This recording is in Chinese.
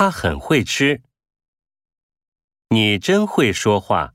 他很会吃。你真会说话。